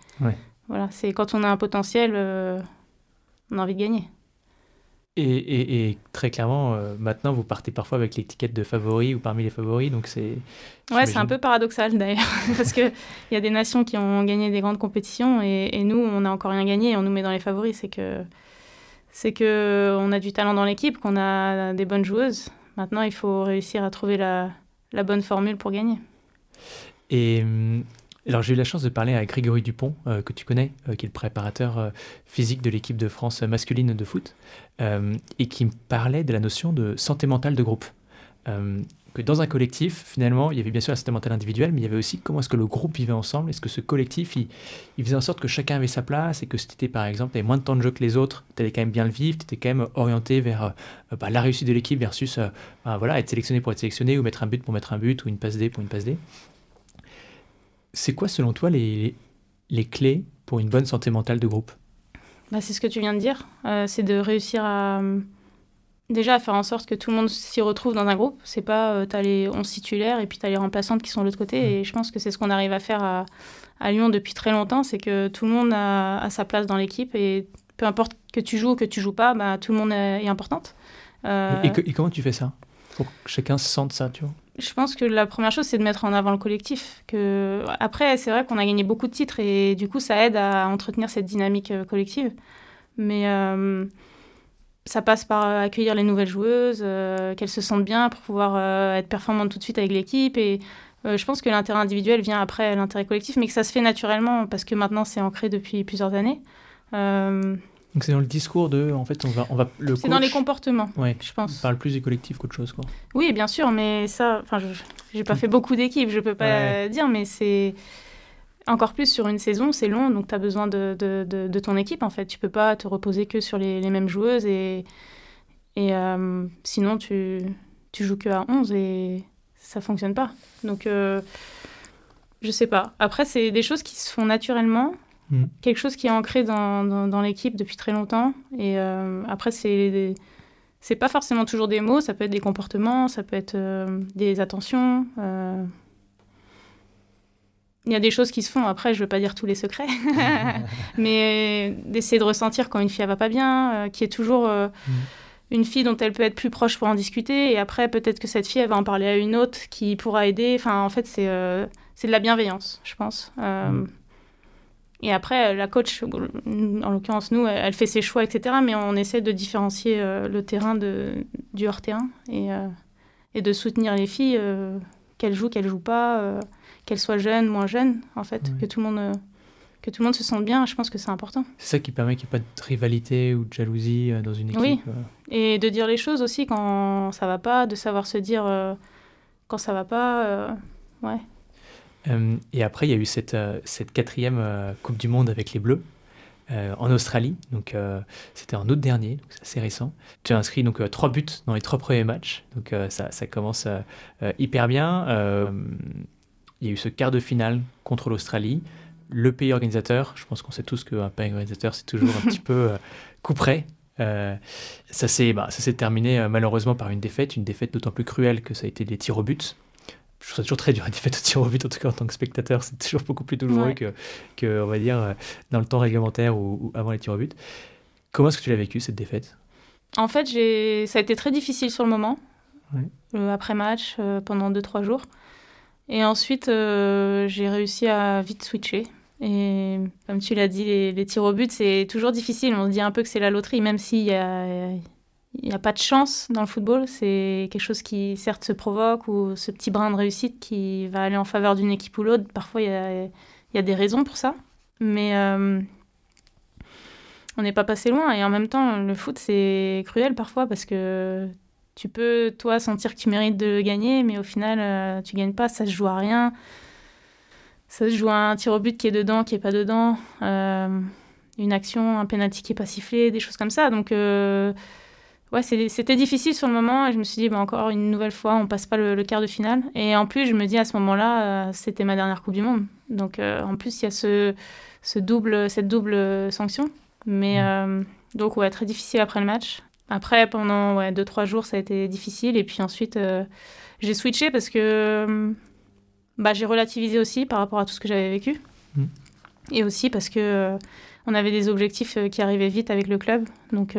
voilà, c'est quand on a un potentiel, on a envie de gagner. Et, et, très clairement, maintenant, vous partez parfois avec l'étiquette de favori ou parmi les favoris, donc c'est. Ouais, c'est un peu paradoxal d'ailleurs, *laughs* parce que il y a des nations qui ont gagné des grandes compétitions et, et nous, on n'a encore rien gagné et on nous met dans les favoris. C'est que c'est qu'on a du talent dans l'équipe, qu'on a des bonnes joueuses. Maintenant, il faut réussir à trouver la, bonne formule pour gagner. Et hum, alors, j'ai eu la chance de parler à Grégory Dupont, euh, que tu connais, euh, qui est le préparateur euh, physique de l'équipe de France masculine de foot, et qui me parlait de la notion de santé mentale de groupe que dans un collectif, finalement, il y avait bien sûr la santé mentale individuelle, mais il y avait aussi comment est-ce que le groupe vivait ensemble, est-ce que ce collectif, il, faisait en sorte que chacun avait sa place, et que si tu étais, par exemple, tu avais moins de temps de jeu que les autres, tu allais quand même bien le vivre, tu étais quand même orienté vers euh, bah, la réussite de l'équipe versus euh, bah, voilà, être sélectionné pour être sélectionné, ou mettre un but pour mettre un but, ou une passe D pour une passe D. C'est quoi, selon toi, les, les clés pour une bonne santé mentale de groupe? Bah, C'est ce que tu viens de dire. c'est de réussir à déjà faire en sorte que tout le monde s'y retrouve dans un groupe. C'est pas, euh, tu as les 11 titulaires et puis tu as les remplaçantes qui sont de l'autre côté. Mm. Et je pense que c'est ce qu'on arrive à faire à, Lyon depuis très longtemps, c'est que tout le monde a, sa place dans l'équipe et peu importe que tu joues ou que tu joues pas, bah, tout le monde est, importante. Euh, et, comment tu fais ça? Pour que chacun se sente ça, tu vois? Je pense que la première chose, c'est de mettre en avant le collectif. Que... Après, c'est vrai qu'on a gagné beaucoup de titres et du coup, ça aide à entretenir cette dynamique euh, collective. Mais ça passe par euh, accueillir les nouvelles joueuses, euh, qu'elles se sentent bien pour pouvoir euh, être performantes tout de suite avec l'équipe. Et je pense que l'intérêt individuel vient après l'intérêt collectif, mais que ça se fait naturellement parce que maintenant c'est ancré depuis plusieurs années. Donc c'est dans le discours de, en fait, on va, on va le. C'est dans les comportements. Ouais. Je pense. On parle plus du collectif qu'autre chose, quoi. Oui, bien sûr, mais ça, enfin, je, j'ai pas fait beaucoup d'équipes, je peux pas dire, mais c'est encore plus sur une saison, c'est long, donc tu as besoin de, de, de, ton équipe en fait. Tu peux pas te reposer que sur les, les mêmes joueuses et, et euh, sinon tu, tu joues que à 11 et ça fonctionne pas. Donc euh, je sais pas. Après, c'est des choses qui se font naturellement, mm. quelque chose qui est ancré dans, dans, dans l'équipe depuis très longtemps. Et euh, après, c'est c'est pas forcément toujours des mots, ça peut être des comportements, ça peut être euh, des attentions il y a des choses qui se font. Après, je ne veux pas dire tous les secrets, *laughs* mais d'essayer de ressentir quand une fille va pas bien, euh, qui est toujours euh, mm. une fille dont elle peut être plus proche pour en discuter. Et après, peut-être que cette fille, elle va en parler à une autre qui pourra aider. Enfin, en fait, c'est euh, de la bienveillance, je pense. Mm. Et après, la coach, en l'occurrence nous, elle, fait ses choix, etc. Mais on essaie de différencier le terrain de, du hors-terrain et, et de soutenir les filles, qu'elles jouent, qu'elles jouent pas qu'elle soit jeune, moins jeune, en fait, que tout le monde euh, que tout le monde se sente bien, je pense que c'est important. C'est ça qui permet qu'il n'y ait pas de rivalité ou de jalousie euh, dans une équipe. Oui, euh. et de dire les choses aussi quand ça va pas, de savoir se dire quand ça va pas, ouais. et après, il y a eu cette, cette quatrième Coupe du Monde avec les Bleus. en Australie, donc c'était en août dernier, donc c'est assez récent. Tu as inscrit donc trois buts dans les trois premiers matchs, donc ça, ça, commence hyper bien il y a eu ce quart de finale contre l'Australie. Le pays organisateur, je pense qu'on sait tous qu'un pays organisateur, c'est toujours un *laughs* petit peu euh, coup près. Euh, ça s'est bah, terminé euh, malheureusement par une défaite, une défaite d'autant plus cruelle que ça a été des tirs au but. Je trouve ça toujours très dur, une défaite au tir au but, en tout cas en tant que spectateur, c'est toujours beaucoup plus douloureux que, que, on va dire, dans le temps réglementaire ou, avant les tirs au but. Comment est-ce que tu l'as vécu, cette défaite? En fait, ça a été très difficile sur le moment, après match, pendant 2-3 jours. Et ensuite, euh, j'ai réussi à vite switcher. Et comme tu l'as dit, les, tirs au but, c'est toujours difficile. On se dit un peu que c'est la loterie, même s'il n'y a, a pas de chance dans le football. C'est quelque chose qui, certes, se provoque ou ce petit brin de réussite qui va aller en faveur d'une équipe ou l'autre. Parfois, il y a, y a, des raisons pour ça. Mais euh, on n'est pas passé loin. Et en même temps, le foot, c'est cruel parfois parce que tu peux, toi, sentir que tu mérites de gagner, mais au final, euh, tu gagnes pas, ça se joue à rien. Ça se joue à un tir au but qui est dedans, qui est pas dedans, euh, une action, un penalty qui est pas sifflé, des choses comme ça. Donc, euh, ouais, c'était difficile sur le moment, et je me suis dit, bah, encore une nouvelle fois, on passe pas le, quart de finale. Et en plus, je me dis à ce moment-là, c'était ma dernière Coupe du Monde. Donc, en plus, il y a ce, ce, double, cette double sanction. Mais, mmh. donc, ouais, très difficile après le match. Après, pendant ouais, 2-3 jours, ça a été difficile. Et puis ensuite, euh, j'ai switché parce que bah, j'ai relativisé aussi par rapport à tout ce que j'avais vécu. Mm. Et aussi parce que euh, on avait des objectifs euh, qui arrivaient vite avec le club. Donc,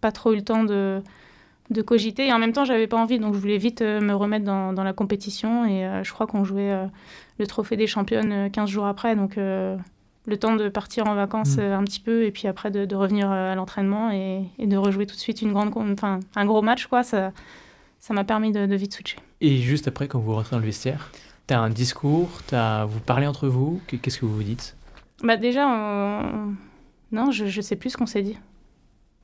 pas trop eu le temps de, de cogiter. Et en même temps, j'avais pas envie. Donc, je voulais vite me remettre dans, dans, la compétition. Et je crois qu'on jouait le trophée des championnes 15 jours après. Donc, le temps de partir en vacances mm. euh, un petit peu et puis après de, revenir euh, à l'entraînement et, de rejouer tout de suite une grande, enfin, un gros match, quoi, ça ça m'a permis de, vite switcher. Et juste après, quand vous rentrez dans le vestiaire, tu as un discours, as, vous parlez entre vous, qu'est-ce que vous vous dites? Bah Déjà, non, je ne sais plus ce qu'on s'est dit.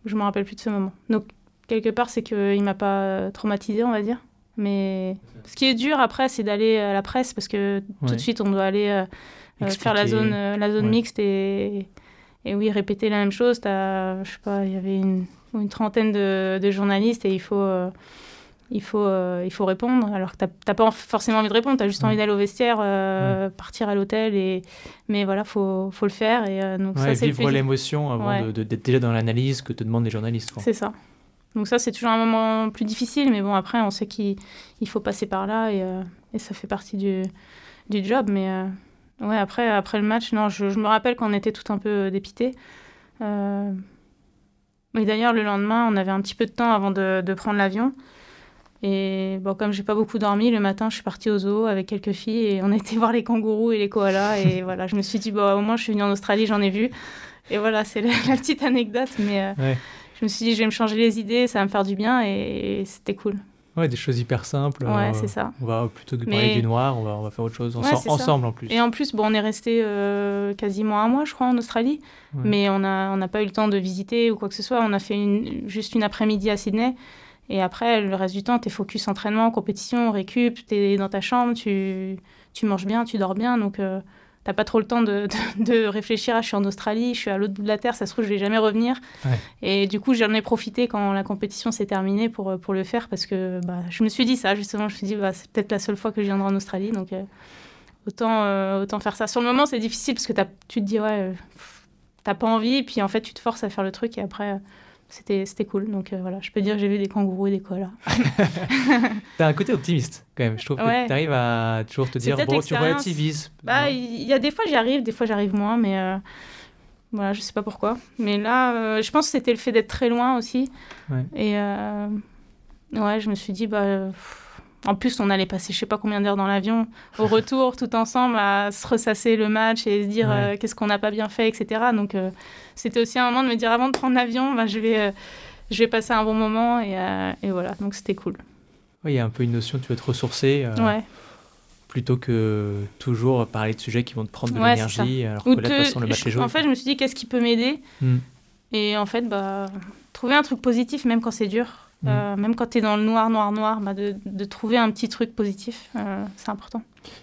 Je me rappelle plus de ce moment. Donc, quelque part, c'est qu'il ne m'a pas traumatisé, on va dire. Mais ce qui est dur après, c'est d'aller à la presse parce que tout de suite, on doit aller euh, faire la zone, euh, la zone mixte et, et oui, répéter la même chose. As, je sais pas, il y avait une, une trentaine de, de, journalistes et il faut. Euh, il faut, il faut répondre. Alors que tu n'as pas forcément envie de répondre, tu as juste envie d'aller au vestiaire, partir à l'hôtel. Et... Mais voilà, il faut, faut, le faire. Et, donc, ça, vivre l'émotion avant d'être déjà dans l'analyse que te demandent les journalistes. C'est ça. Donc ça, c'est toujours un moment plus difficile, mais bon, après, on sait qu'il faut passer par là et, et, ça fait partie du, du job. Mais Ouais, après, après le match, non, je, me rappelle qu'on était tout un peu dépité. Euh... Mais d'ailleurs, le lendemain, on avait un petit peu de temps avant de, de prendre l'avion. Et bon, comme j'ai pas beaucoup dormi, le matin, je suis partie au zoo avec quelques filles et on *laughs* était voir les kangourous et les koalas. Et *laughs* voilà, je me suis dit, bon, au moins, je suis venue en Australie, j'en ai vu. Et voilà, c'est la, petite anecdote. Mais euh, je me suis dit, je vais me changer les idées, ça va me faire du bien et c'était cool. Ouais, des choses hyper simples. Ouais, euh, c'est ça. On va plutôt que parler du noir, on va, on va faire autre chose ensemble en plus. Et en plus, bon, on est resté euh, quasiment un mois, je crois, en Australie, mais on n'a on pas eu le temps de visiter ou quoi que ce soit. On a fait une, juste une après-midi à Sydney. Et après, le reste du temps, tu es focus entraînement, compétition, récup, tu es dans ta chambre, tu, tu manges bien, tu dors bien. Donc, euh, t'as pas trop le temps de, de, réfléchir à je suis en Australie, je suis à l'autre bout de la terre, ça se trouve je vais jamais revenir. Et du coup j'en ai profité quand la compétition s'est terminée pour, pour le faire parce que bah, je me suis dit ça justement, je me suis dit bah, c'est peut-être la seule fois que je viendrai en Australie donc euh, autant, euh, autant faire ça. Sur le moment c'est difficile parce que tu te dis ouais euh, t'as pas envie et puis en fait tu te forces à faire le truc et après c'était cool. Donc euh, voilà, je peux dire j'ai vu des kangourous et des koalas. *laughs* T'as un côté optimiste quand même. Je trouve que tu arrives à toujours te dire bon, tu relativises. Bah, il y a des fois j'y arrive, des fois j'arrive moins, mais euh, voilà, je sais pas pourquoi. Mais là, euh, je pense que c'était le fait d'être très loin aussi. Et ouais, je me suis dit bah. En plus, on allait passer je sais pas combien d'heures dans l'avion au retour, *laughs* tout ensemble, à se ressasser le match et se dire euh, qu'est-ce qu'on n'a pas bien fait, etc. Donc, euh, c'était aussi un moment de me dire avant de prendre l'avion, bah, je, vais, euh, je vais passer un bon moment et, et voilà. Donc, c'était cool. Oui, il y a un peu une notion, tu vas te ressourcer. Plutôt que toujours parler de sujets qui vont te prendre de l'énergie, alors que là, de toute façon, le match est joué. En fait, je me suis dit qu'est-ce qui peut m'aider hmm. Et en fait, bah, trouver un truc positif, même quand c'est dur. Mm. Euh, même quand tu es dans le noir, noir, noir, bah de, de, trouver un petit truc positif, euh, c'est important.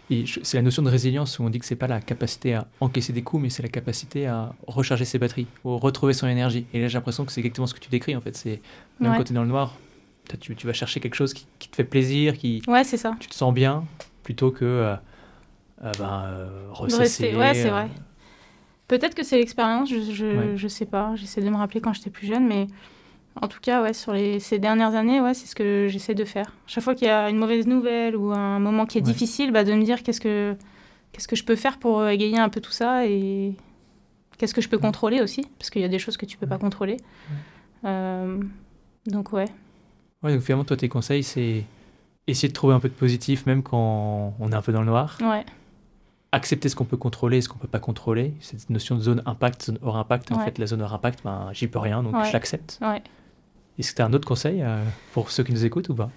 c'est la notion de résilience où on dit que c'est pas la capacité à encaisser des coups, mais c'est la capacité à recharger ses batteries, ou retrouver son énergie. Et là, j'ai l'impression que c'est exactement ce que tu décris en fait. C'est même quand tu es dans le noir, tu, tu, vas chercher quelque chose qui, qui, te fait plaisir, qui. Ouais, c'est ça. Tu te sens bien, plutôt que euh, ben, ressasser. Ouais, c'est vrai. Peut-être que c'est l'expérience, je, je, je, sais pas. J'essaie de me rappeler quand j'étais plus jeune, mais en tout cas, ouais, sur les, ces dernières années, ouais, c'est ce que j'essaie de faire. Chaque fois qu'il y a une mauvaise nouvelle ou un moment qui est difficile, bah, de me dire qu'est-ce que, qu'est-ce que je peux faire pour égayer un peu tout ça et qu'est-ce que je peux contrôler aussi, parce qu'il y a des choses que tu peux pas contrôler. Euh, donc, ouais. Ouais, donc finalement, toi, tes conseils, c'est essayer de trouver un peu de positif, même quand on est un peu dans le noir. Ouais. Accepter ce qu'on peut contrôler, ce qu'on peut pas contrôler. Cette notion de zone impact, zone hors impact. En fait, la zone hors impact, ben, j'y peux rien, donc je l'accepte. Ouais. Est-ce que tu as un autre conseil euh, pour ceux qui nous écoutent ou pas?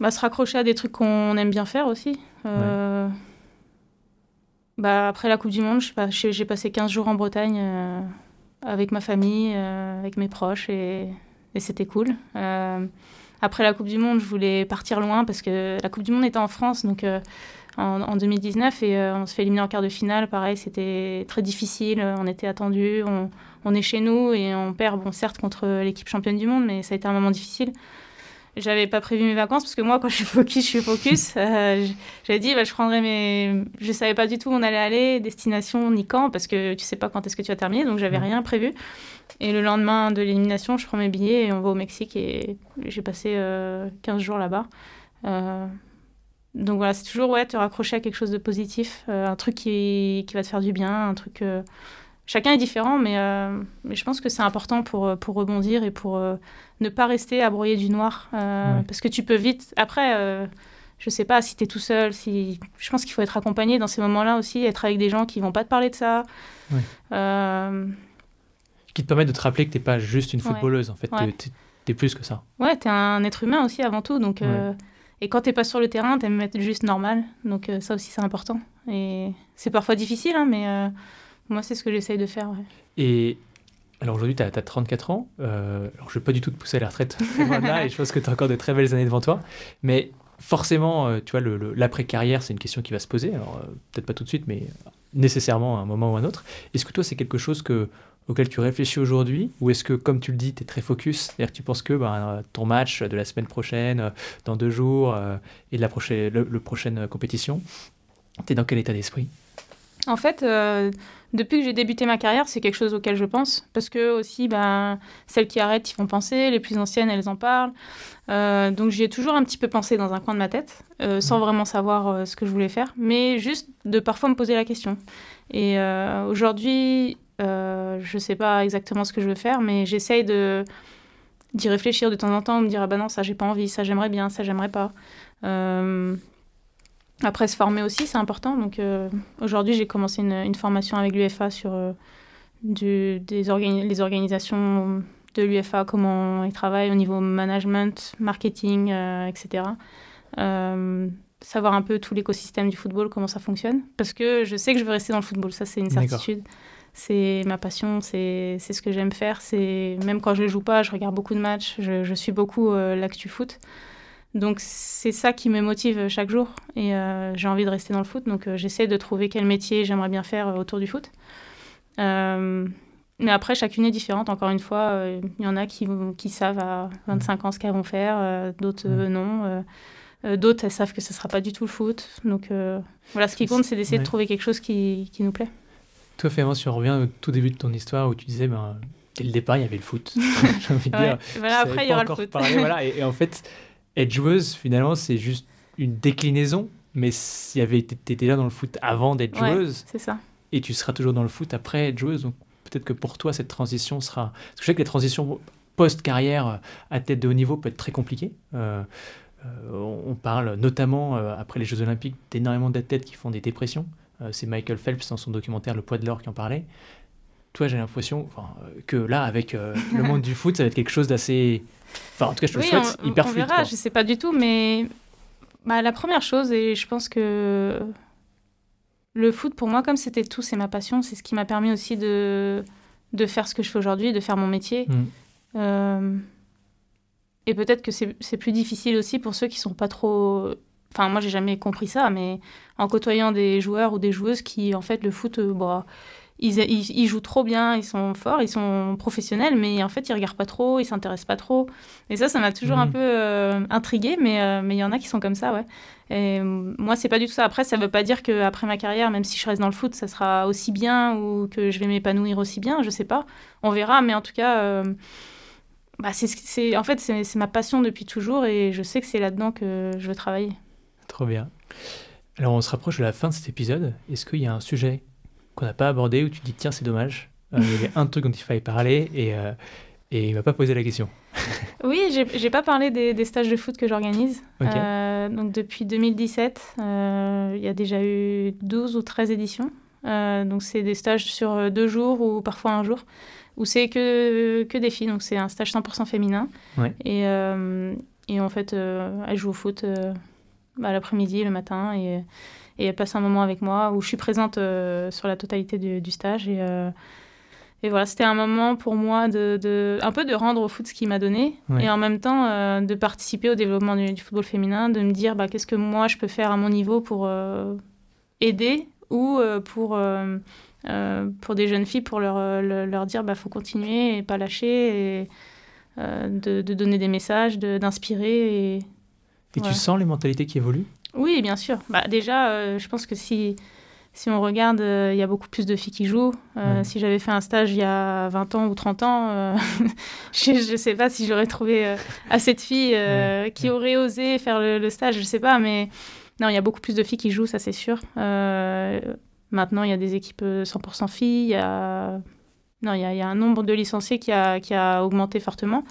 Bah, Se raccrocher à des trucs qu'on aime bien faire aussi. Euh, bah, après la Coupe du Monde, j'ai passé 15 jours en Bretagne euh, avec ma famille, avec mes proches, et, c'était cool. après la Coupe du Monde, je voulais partir loin parce que la Coupe du Monde était en France, donc en, en, 2019, et on se fait éliminer en quart de finale. Pareil, c'était très difficile, on était attendus, on, on est chez nous et on perd, bon, certes, contre l'équipe championne du monde, mais ça a été un moment difficile. J'avais pas prévu mes vacances parce que moi, quand je suis focus, je suis focus. Euh, J'avais dit, bah, je prendrais mes. Je savais pas du tout où on allait aller, destination ni quand, parce que tu sais pas quand est-ce que tu vas terminer, donc j'avais rien prévu. Et le lendemain de l'élimination, je prends mes billets et on va au Mexique et j'ai passé 15 euh, jours là-bas. Euh, donc voilà, c'est toujours ouais, te raccrocher à quelque chose de positif, un truc qui, qui, va te faire du bien, un truc chacun est différent, mais, euh, mais je pense que c'est important pour, euh, pour rebondir et pour euh, ne pas rester à broyer du noir. Parce que tu peux vite. Après, je sais pas si tu es tout seul. Si... Je pense qu'il faut être accompagné dans ces moments-là aussi, être avec des gens qui vont pas te parler de ça. Qui te permettent de te rappeler que tu n'es pas juste une footballeuse, en fait. Tu es, plus que ça. Ouais, tu es un être humain aussi avant tout. Donc, Et quand tu n'es pas sur le terrain, tu aimes être juste normal. Donc ça aussi, c'est important. Et c'est parfois difficile, hein, mais moi, c'est ce que j'essaye de faire. Et alors aujourd'hui, tu as, 34 ans. Euh, alors je ne vais pas du tout te pousser à la retraite *laughs* je pense que tu as encore de très belles années devant toi. Mais forcément, euh, tu vois, l'après-carrière, c'est une question qui va se poser. Euh, peut-être pas tout de suite, mais nécessairement à un moment ou à un autre. Est-ce que toi, c'est quelque chose que auxquels tu réfléchis aujourd'hui? Ou est-ce que, comme tu le dis, tu es très focus? C'est-à-dire que tu penses que ben, ton match de la semaine prochaine, dans deux jours, et de la prochaine, prochaine compétition, tu es dans quel état d'esprit? En fait, depuis que j'ai débuté ma carrière, c'est quelque chose auquel je pense. Parce que aussi, ben, celles qui arrêtent, ils font penser. Les plus anciennes, elles en parlent. Euh, donc j'y ai toujours un petit peu pensé dans un coin de ma tête, euh, sans mmh. vraiment savoir euh, ce que je voulais faire. Mais juste de parfois me poser la question. Et aujourd'hui, je ne sais pas exactement ce que je veux faire, mais j'essaye de d'y réfléchir de temps en temps, me dire ah ben non ça j'ai pas envie, ça j'aimerais bien, ça j'aimerais pas. Après, se former aussi, c'est important. Donc, euh, aujourd'hui, j'ai commencé une, formation avec l'UFA sur euh, des les organisations de l'UFA, comment ils travaillent au niveau management, marketing, euh, etc. savoir un peu tout l'écosystème du football, comment ça fonctionne. Parce que je sais que je veux rester dans le football, ça, c'est une certitude. C'est ma passion, c'est ce que j'aime faire. Même quand je ne joue pas, je regarde beaucoup de matchs, je, je suis beaucoup l'actu foot. Donc c'est ça qui me motive chaque jour et euh, j'ai envie de rester dans le foot. Donc euh, j'essaie de trouver quel métier j'aimerais bien faire euh, autour du foot. mais après, chacune est différente. Encore une fois, il y en a qui, qui savent à 25 ans ce qu'elles vont faire, d'autres non. d'autres, elles savent que ce ne sera pas du tout le foot. Donc voilà, ce qui compte, c'est d'essayer de trouver quelque chose qui, qui nous plaît. Toi, Fémence, si on revient au tout début de ton histoire où tu disais, ben, dès le départ, il y avait le foot. *laughs* J'ai envie de dire. Voilà, après, il y aura le foot. voilà, *laughs* et, en fait, être joueuse, finalement, c'est juste une déclinaison. Mais y avait été déjà dans le foot avant d'être joueuse, c'est ça. Et tu seras toujours dans le foot après être joueuse. Donc peut-être que pour toi, cette transition sera. Parce que je sais que les transitions post-carrière à tête de haut niveau peut être très compliquées. Euh, euh, on parle notamment, euh, après les Jeux Olympiques, d'énormément d'athlètes qui font des dépressions. c'est Michael Phelps dans son documentaire Le poids de l'or qui en parlait. Toi, j'ai l'impression que là, avec *laughs* le monde du foot, ça va être quelque chose d'assez Enfin, en tout cas, je te le souhaite, on, hyper on verra, je sais pas du tout, mais bah, la première chose, et je pense que le foot, pour moi, comme c'était tout, c'est ma passion, c'est ce qui m'a permis aussi de, de faire ce que je fais aujourd'hui, de faire mon métier. Mm. Euh, et peut-être que c'est plus difficile aussi pour ceux qui sont pas trop. Enfin, moi, j'ai jamais compris ça, mais en côtoyant des joueurs ou des joueuses qui, en fait, le foot, euh, bah, ils, jouent trop bien, ils sont forts, ils sont professionnels, mais en fait, ils regardent pas trop, ils s'intéressent pas trop. Et ça, ça m'a toujours un mm. peu euh, intriguée, mais euh, mais il y en a qui sont comme ça, ouais. Et moi, c'est pas du tout ça. Après, ça veut pas dire qu'après ma carrière, même si je reste dans le foot, ça sera aussi bien ou que je vais m'épanouir aussi bien, je sais pas. On verra, mais en tout cas, euh, bah, c'est, en fait, c'est ma passion depuis toujours et je sais que c'est là-dedans que je veux travailler. Trop bien. Alors, on se rapproche de la fin de cet épisode. Est-ce qu'il y a un sujet qu'on n'a pas abordé où tu te dis tiens c'est dommage euh, il y avait un truc dont il fallait parler et euh, et il m'a pas posé la question. *laughs* oui, j'ai pas parlé des, stages de foot que j'organise. Euh, donc depuis 2017, il y a déjà eu 12 ou 13 éditions. donc c'est des stages sur deux jours ou parfois un jour, où c'est que, que des filles. Donc c'est un stage 100% féminin. Et, et en fait, elles jouent au foot bah, l'après-midi, le matin. Et, et elle passe un moment avec moi où je suis présente euh, sur la totalité du, stage. Et, euh, et voilà, c'était un moment pour moi de, de, un peu de rendre au foot ce qu'il m'a donné et en même temps euh, de participer au développement du, football féminin, de me dire bah, qu'est-ce que moi je peux faire à mon niveau pour aider ou pour, pour des jeunes filles pour leur, leur, dire bah faut continuer et pas lâcher et de, de, donner des messages, d'inspirer. Et, et tu sens les mentalités qui évoluent? Oui, bien sûr. Bah, déjà, euh, je pense que si, si on regarde, euh, il y a beaucoup plus de filles qui jouent. Euh, si j'avais fait un stage il y a 20 ans ou 30 ans, *laughs* je ne sais pas si j'aurais trouvé assez de filles qui auraient osé faire le, stage, je ne sais pas. Mais non, il y a beaucoup plus de filles qui jouent, ça c'est sûr. maintenant, il y a des équipes 100% filles. Il y a... Non, il y, a, y a un nombre de licenciés qui a, qui a augmenté fortement.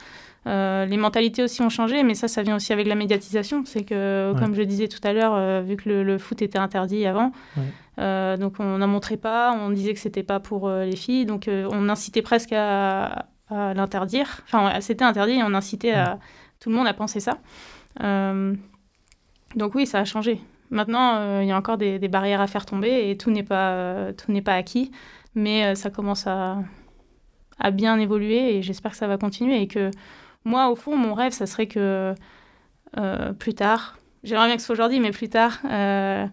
Euh, les mentalités aussi ont changé, mais ça, ça vient aussi avec la médiatisation. C'est que, comme je disais tout à l'heure, euh, vu que le, foot était interdit avant, euh, donc on n'en montrait pas, on disait que c'était pas pour les filles, donc on incitait presque à, l'interdire. Enfin, c'était interdit et on incitait à, tout le monde à penser ça. donc oui, ça a changé. Maintenant, il y a encore des, des, barrières à faire tomber et tout n'est pas, tout n'est pas acquis, mais ça commence à, à bien évoluer et j'espère que ça va continuer et que moi, au fond, mon rêve, ça serait que euh, plus tard, j'aimerais bien que ce soit aujourd'hui, mais plus tard, euh,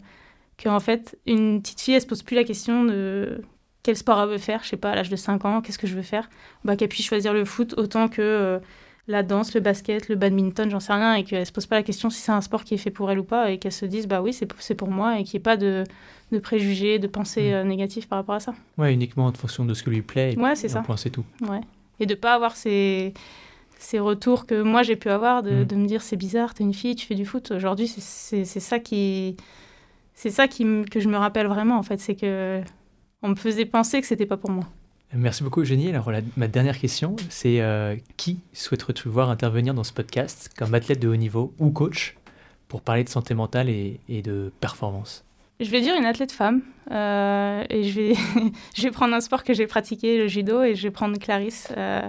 qu'en fait, une petite fille, elle se pose plus la question de quel sport elle veut faire, je sais pas, à l'âge de 5 ans, qu'est-ce que je veux faire, bah, qu'elle puisse choisir le foot autant que euh, la danse, le basket, le badminton, j'en sais rien, et qu'elle se pose pas la question si c'est un sport qui est fait pour elle ou pas, et qu'elle se dise, bah oui, c'est pour moi, et qu'il n'y ait pas de, de préjugés, de pensées mm. euh, négatives par rapport à ça. Ouais, uniquement en fonction de ce que lui plaît. Et, ouais, c'est ça. c'est tout. Ouais. Et de pas avoir ces, ces retours que moi j'ai pu avoir, de, mm. de me dire, c'est bizarre, t'es une fille, tu fais du foot. Aujourd'hui, c'est ça qui c'est ça qui que je me rappelle vraiment en fait, c'est que on me faisait penser que c'était pas pour moi. Merci beaucoup Eugénie. Alors ma dernière question, c'est euh, qui souhaiterais-tu voir intervenir dans ce podcast comme athlète de haut niveau ou coach pour parler de santé mentale et, de performance? Je vais dire une athlète femme euh, et je vais, *laughs* je vais prendre un sport que j'ai pratiqué, le judo, et je vais prendre Clarisse euh,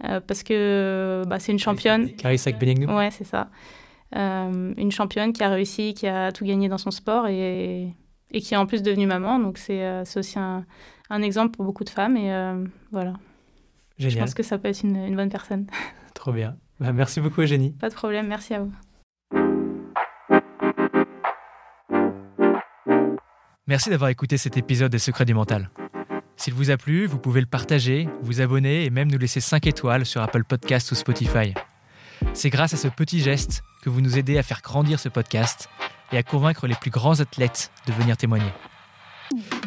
parce que bah, c'est une championne. Clarisse Akbenignou Ouais, c'est ça. Euh, une championne qui a réussi, qui a tout gagné dans son sport et, et qui est en plus devenue maman. Donc c'est euh, aussi un, un, exemple pour beaucoup de femmes. Et euh, voilà. Génial. Je pense que ça peut être une, une bonne personne. *laughs* Trop bien. Bah, merci beaucoup, Eugénie. Pas de problème. Merci à vous. Merci d'avoir écouté cet épisode des Secrets du Mental. S'il vous a plu, vous pouvez le partager, vous abonner et même nous laisser 5 étoiles sur Apple Podcast ou Spotify. C'est grâce à ce petit geste que vous nous aidez à faire grandir ce podcast et à convaincre les plus grands athlètes de venir témoigner.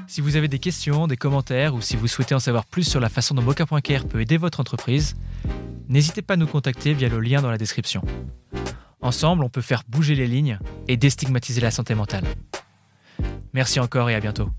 Si vous avez des questions, des commentaires ou si vous souhaitez en savoir plus sur la façon dont Boca.care peut aider votre entreprise, n'hésitez pas à nous contacter via le lien dans la description. Ensemble, on peut faire bouger les lignes et déstigmatiser la santé mentale. Merci encore et à bientôt.